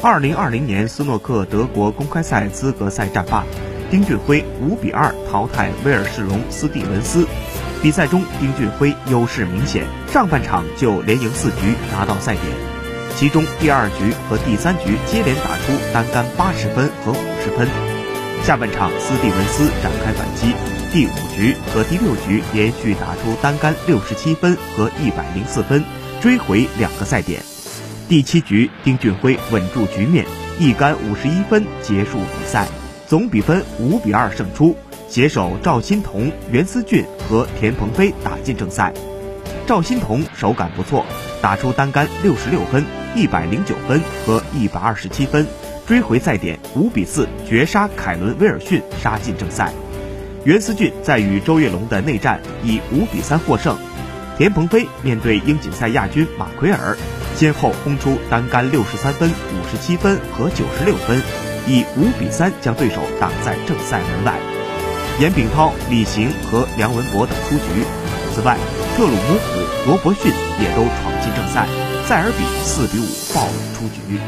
二零二零年斯诺克德国公开赛资格赛战罢，丁俊晖五比二淘汰威尔士龙斯蒂文斯。比赛中，丁俊晖优势明显，上半场就连赢四局拿到赛点，其中第二局和第三局接连打出单杆八十分和五十分。下半场，斯蒂文斯展开反击，第五局和第六局连续打出单杆六十七分和一百零四分，追回两个赛点。第七局，丁俊晖稳住局面，一杆五十一分结束比赛，总比分五比二胜出。携手赵欣彤、袁思俊和田鹏飞打进正赛。赵欣彤手感不错，打出单杆六十六分、一百零九分和一百二十七分，追回赛点，五比四绝杀凯伦威尔逊，杀进正赛。袁思俊在与周跃龙的内战以五比三获胜。田鹏飞面对英锦赛亚军马奎尔，先后轰出单杆六十三分、五十七分和九十六分，以五比三将对手挡在正赛门外。严炳涛、李行和梁文博等出局。此外，特鲁姆普、罗伯逊也都闯进正赛，塞尔比四比五爆冷出局。